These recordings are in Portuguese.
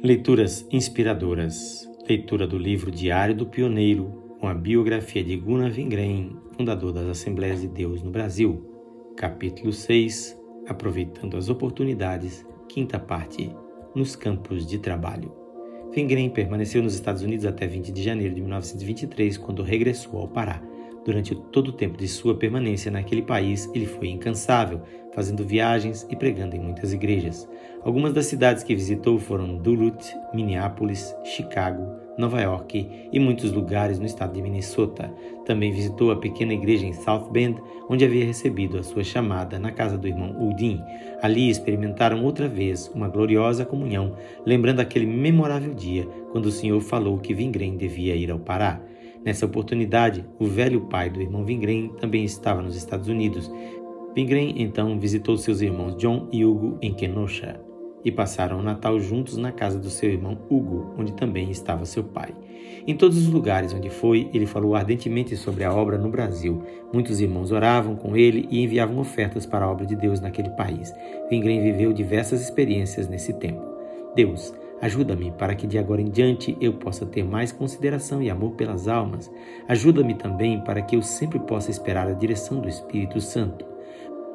Leituras inspiradoras. Leitura do livro Diário do Pioneiro, com a biografia de Gunnar Vingren, fundador das Assembleias de Deus no Brasil. Capítulo 6. Aproveitando as oportunidades. Quinta parte. Nos campos de trabalho. Vingren permaneceu nos Estados Unidos até 20 de janeiro de 1923, quando regressou ao Pará. Durante todo o tempo de sua permanência naquele país, ele foi incansável, fazendo viagens e pregando em muitas igrejas. Algumas das cidades que visitou foram Duluth, Minneapolis, Chicago, Nova York e muitos lugares no estado de Minnesota. Também visitou a pequena igreja em South Bend, onde havia recebido a sua chamada na casa do irmão Udin. Ali experimentaram outra vez uma gloriosa comunhão, lembrando aquele memorável dia quando o Senhor falou que Vingren devia ir ao Pará. Nessa oportunidade, o velho pai do irmão Vingren também estava nos Estados Unidos. Vingren então visitou seus irmãos John e Hugo em Kenosha e passaram o Natal juntos na casa do seu irmão Hugo, onde também estava seu pai. Em todos os lugares onde foi, ele falou ardentemente sobre a obra no Brasil. Muitos irmãos oravam com ele e enviavam ofertas para a obra de Deus naquele país. Vingren viveu diversas experiências nesse tempo. Deus, Ajuda-me para que de agora em diante eu possa ter mais consideração e amor pelas almas. Ajuda-me também para que eu sempre possa esperar a direção do Espírito Santo.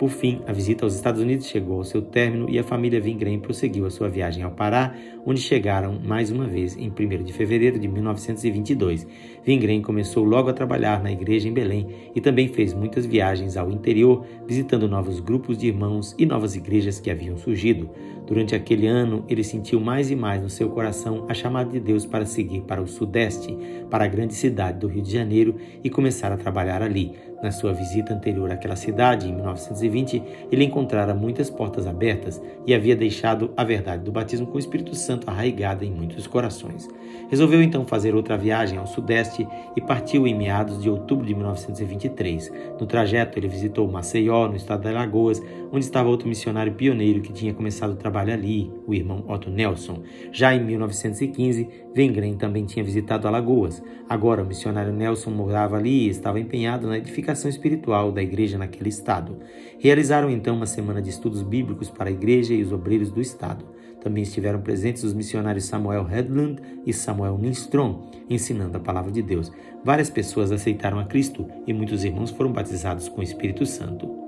Por fim, a visita aos Estados Unidos chegou ao seu término e a família Vingren prosseguiu a sua viagem ao Pará, onde chegaram mais uma vez em 1 de fevereiro de 1922. Vingren começou logo a trabalhar na igreja em Belém e também fez muitas viagens ao interior, visitando novos grupos de irmãos e novas igrejas que haviam surgido. Durante aquele ano, ele sentiu mais e mais no seu coração a chamada de Deus para seguir para o sudeste, para a grande cidade do Rio de Janeiro e começar a trabalhar ali. Na sua visita anterior àquela cidade, em 1920, ele encontrara muitas portas abertas e havia deixado a verdade do batismo com o Espírito Santo arraigada em muitos corações. Resolveu então fazer outra viagem ao sudeste e partiu em meados de outubro de 1923. No trajeto, ele visitou Maceió, no estado de Alagoas, onde estava outro missionário pioneiro que tinha começado o trabalho ali, o irmão Otto Nelson. Já em 1915, Vengren também tinha visitado Alagoas. Agora, o missionário Nelson morava ali e estava empenhado na edificação edificação espiritual da igreja naquele estado. Realizaram então uma semana de estudos bíblicos para a igreja e os obreiros do estado. Também estiveram presentes os missionários Samuel Hedlund e Samuel Nilstrom, ensinando a palavra de Deus. Várias pessoas aceitaram a Cristo e muitos irmãos foram batizados com o Espírito Santo.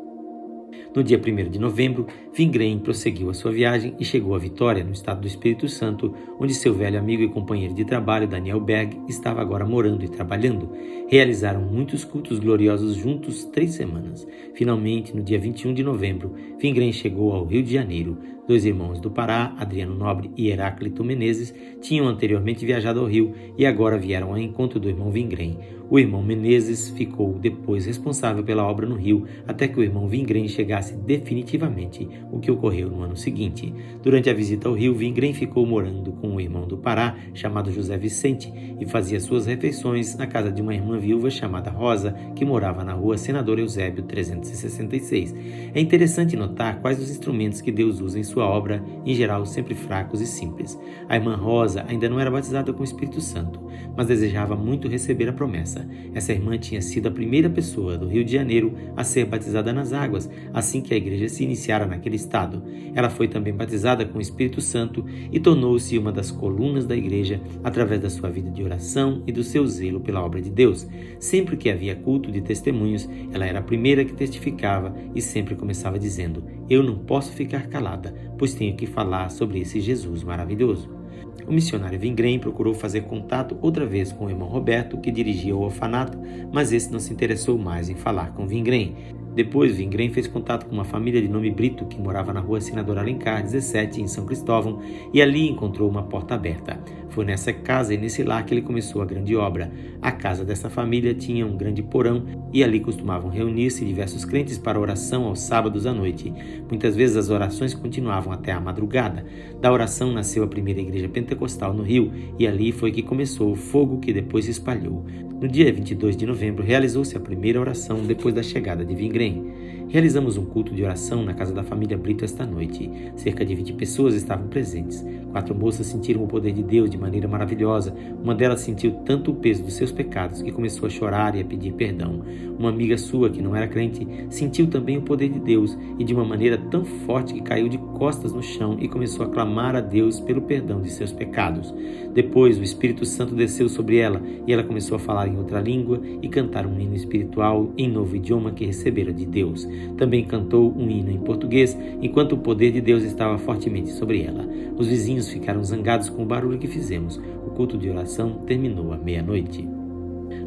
No dia 1 de novembro, Vingren prosseguiu a sua viagem e chegou a Vitória, no estado do Espírito Santo, onde seu velho amigo e companheiro de trabalho, Daniel Berg, estava agora morando e trabalhando. Realizaram muitos cultos gloriosos juntos três semanas. Finalmente, no dia 21 de novembro, Vingren chegou ao Rio de Janeiro. Dois irmãos do Pará, Adriano Nobre e Heráclito Menezes, tinham anteriormente viajado ao Rio e agora vieram ao encontro do irmão Vingren. O irmão Menezes ficou depois responsável pela obra no Rio, até que o irmão Vingren chegasse definitivamente, o que ocorreu no ano seguinte. Durante a visita ao Rio, Vingren ficou morando com o irmão do Pará, chamado José Vicente, e fazia suas refeições na casa de uma irmã viúva chamada Rosa, que morava na rua Senador Eusébio 366. É interessante notar quais os instrumentos que Deus usa em sua obra, em geral sempre fracos e simples. A irmã Rosa ainda não era batizada com o Espírito Santo, mas desejava muito receber a promessa. Essa irmã tinha sido a primeira pessoa do Rio de Janeiro a ser batizada nas águas, assim que a igreja se iniciara naquele estado. Ela foi também batizada com o Espírito Santo e tornou-se uma das colunas da igreja através da sua vida de oração e do seu zelo pela obra de Deus. Sempre que havia culto de testemunhos, ela era a primeira que testificava e sempre começava dizendo: Eu não posso ficar calada, pois tenho que falar sobre esse Jesus maravilhoso. O missionário Vingren procurou fazer contato outra vez com o irmão Roberto, que dirigia o orfanato, mas esse não se interessou mais em falar com Vingren. Depois, Vingren fez contato com uma família de nome Brito que morava na rua Senador Alencar 17, em São Cristóvão, e ali encontrou uma porta aberta. Foi nessa casa e nesse lar que ele começou a grande obra. A casa dessa família tinha um grande porão e ali costumavam reunir-se diversos crentes para oração aos sábados à noite. Muitas vezes as orações continuavam até a madrugada. Da oração nasceu a primeira igreja pentecostal no Rio e ali foi que começou o fogo que depois se espalhou. No dia 22 de novembro realizou-se a primeira oração depois da chegada de Vingren. Realizamos um culto de oração na casa da família Brito esta noite. Cerca de 20 pessoas estavam presentes. Quatro moças sentiram o poder de Deus de maneira maravilhosa. Uma delas sentiu tanto o peso dos seus pecados que começou a chorar e a pedir perdão. Uma amiga sua, que não era crente, sentiu também o poder de Deus e de uma maneira tão forte que caiu de costas no chão e começou a clamar a Deus pelo perdão de seus pecados. Depois, o Espírito Santo desceu sobre ela e ela começou a falar em outra língua e cantar um hino espiritual em novo idioma que recebera de Deus. Também cantou um hino em português, enquanto o poder de Deus estava fortemente sobre ela. Os vizinhos ficaram zangados com o barulho que fizemos. O culto de oração terminou à meia-noite.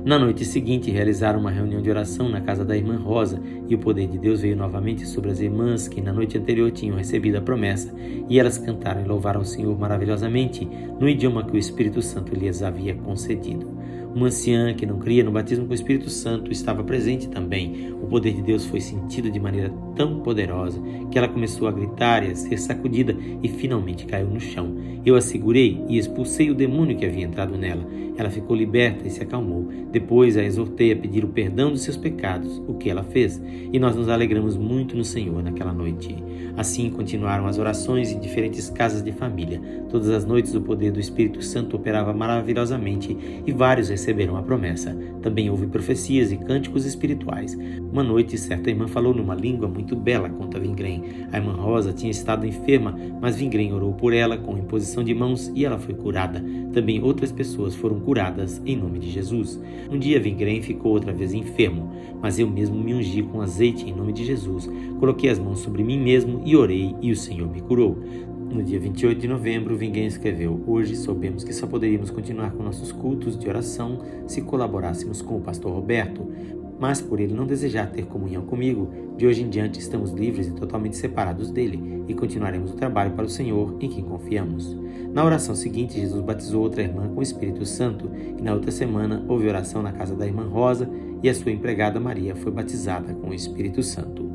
Na noite seguinte, realizaram uma reunião de oração na casa da irmã Rosa e o poder de Deus veio novamente sobre as irmãs que na noite anterior tinham recebido a promessa e elas cantaram e louvaram o Senhor maravilhosamente no idioma que o Espírito Santo lhes havia concedido. Uma anciã que não cria no batismo com o Espírito Santo estava presente também. O poder de Deus foi sentido de maneira tão poderosa que ela começou a gritar e a ser sacudida e finalmente caiu no chão. Eu a segurei e expulsei o demônio que havia entrado nela. Ela ficou liberta e se acalmou. Depois a exortei a pedir o perdão dos seus pecados, o que ela fez, e nós nos alegramos muito no Senhor naquela noite. Assim continuaram as orações em diferentes casas de família. Todas as noites o poder do Espírito Santo operava maravilhosamente e vários receberam a promessa. Também houve profecias e cânticos espirituais. Uma noite, certa irmã falou numa língua muito bela, conta Vingrem. A irmã Rosa tinha estado enferma, mas Vingrem orou por ela com imposição de mãos e ela foi curada. Também outras pessoas foram curadas em nome de Jesus. Um dia Vingrem ficou outra vez enfermo, mas eu mesmo me ungi com azeite em nome de Jesus. Coloquei as mãos sobre mim mesmo e orei, e o Senhor me curou. No dia 28 de novembro, Vinguém escreveu: Hoje soubemos que só poderíamos continuar com nossos cultos de oração se colaborássemos com o pastor Roberto. Mas por ele não desejar ter comunhão comigo, de hoje em diante estamos livres e totalmente separados dele e continuaremos o trabalho para o Senhor em quem confiamos. Na oração seguinte, Jesus batizou outra irmã com o Espírito Santo e na outra semana houve oração na casa da irmã Rosa e a sua empregada Maria foi batizada com o Espírito Santo.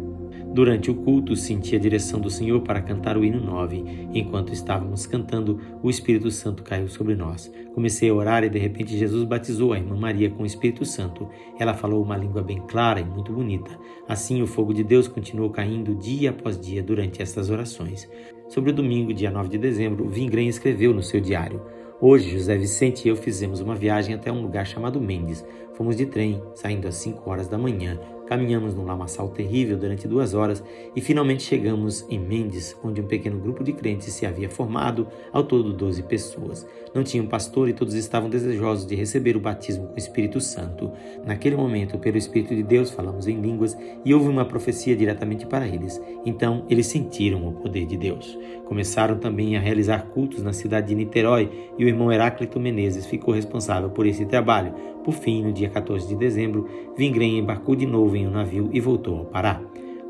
Durante o culto, senti a direção do Senhor para cantar o hino 9. Enquanto estávamos cantando, o Espírito Santo caiu sobre nós. Comecei a orar e de repente Jesus batizou a irmã Maria com o Espírito Santo. Ela falou uma língua bem clara e muito bonita. Assim, o fogo de Deus continuou caindo dia após dia durante estas orações. Sobre o domingo, dia 9 de dezembro, Vingrem escreveu no seu diário: Hoje, José Vicente e eu fizemos uma viagem até um lugar chamado Mendes. Fomos de trem, saindo às 5 horas da manhã. Caminhamos num lamaçal terrível durante duas horas e finalmente chegamos em Mendes, onde um pequeno grupo de crentes se havia formado, ao todo 12 pessoas. Não tinham pastor e todos estavam desejosos de receber o batismo com o Espírito Santo. Naquele momento, pelo Espírito de Deus, falamos em línguas e houve uma profecia diretamente para eles. Então, eles sentiram o poder de Deus. Começaram também a realizar cultos na cidade de Niterói e o irmão Heráclito Menezes ficou responsável por esse trabalho. Por fim, no dia 14 de dezembro, Vingrem embarcou de novo em um navio e voltou ao Pará.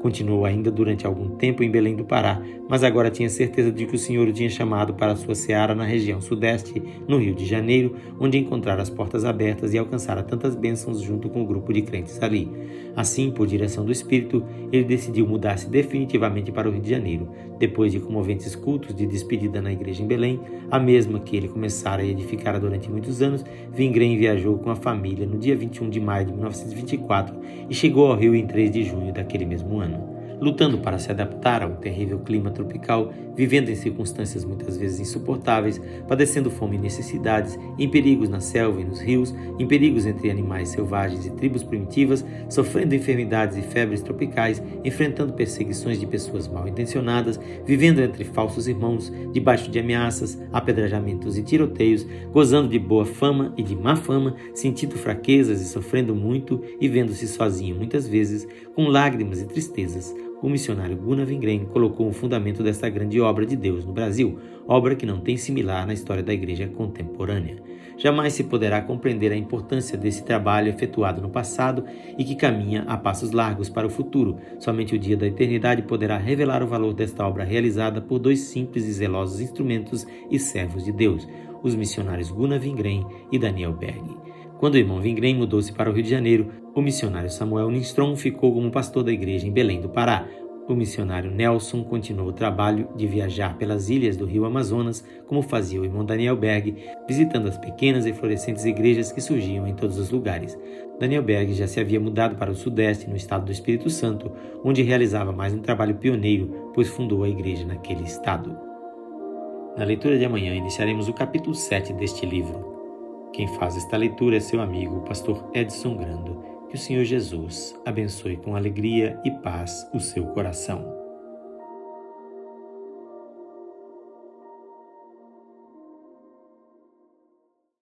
Continuou ainda durante algum tempo em Belém do Pará, mas agora tinha certeza de que o Senhor o tinha chamado para sua seara na região sudeste, no Rio de Janeiro, onde encontrara as portas abertas e alcançara tantas bênçãos junto com o grupo de crentes ali. Assim, por direção do Espírito, ele decidiu mudar-se definitivamente para o Rio de Janeiro, depois de comoventes cultos de despedida na igreja em Belém, a mesma que ele começara a edificar durante muitos anos, Vingrem viajou com a família no dia 21 de maio de 1924 e chegou ao Rio em 3 de junho daquele mesmo ano lutando para se adaptar ao terrível clima tropical, vivendo em circunstâncias muitas vezes insuportáveis, padecendo fome e necessidades, em perigos na selva e nos rios, em perigos entre animais selvagens e tribos primitivas, sofrendo enfermidades e febres tropicais, enfrentando perseguições de pessoas mal intencionadas, vivendo entre falsos irmãos, debaixo de ameaças, apedrejamentos e tiroteios, gozando de boa fama e de má fama, sentindo fraquezas e sofrendo muito e vendo-se sozinho muitas vezes, com lágrimas e tristezas o missionário Gunnar Wingren colocou o fundamento desta grande obra de Deus no Brasil, obra que não tem similar na história da igreja contemporânea. Jamais se poderá compreender a importância desse trabalho efetuado no passado e que caminha a passos largos para o futuro. Somente o dia da eternidade poderá revelar o valor desta obra realizada por dois simples e zelosos instrumentos e servos de Deus, os missionários Gunnar Wingren e Daniel Berg. Quando o irmão Vingrem mudou-se para o Rio de Janeiro, o missionário Samuel Nistrom ficou como pastor da igreja em Belém do Pará. o missionário Nelson continuou o trabalho de viajar pelas ilhas do rio Amazonas, como fazia o irmão Daniel Berg, visitando as pequenas e florescentes igrejas que surgiam em todos os lugares. Daniel Berg já se havia mudado para o Sudeste, no estado do Espírito Santo, onde realizava mais um trabalho pioneiro, pois fundou a igreja naquele estado. Na leitura de amanhã iniciaremos o capítulo 7 deste livro. Quem faz esta leitura é seu amigo, o pastor Edson Grando. Que o Senhor Jesus abençoe com alegria e paz o seu coração.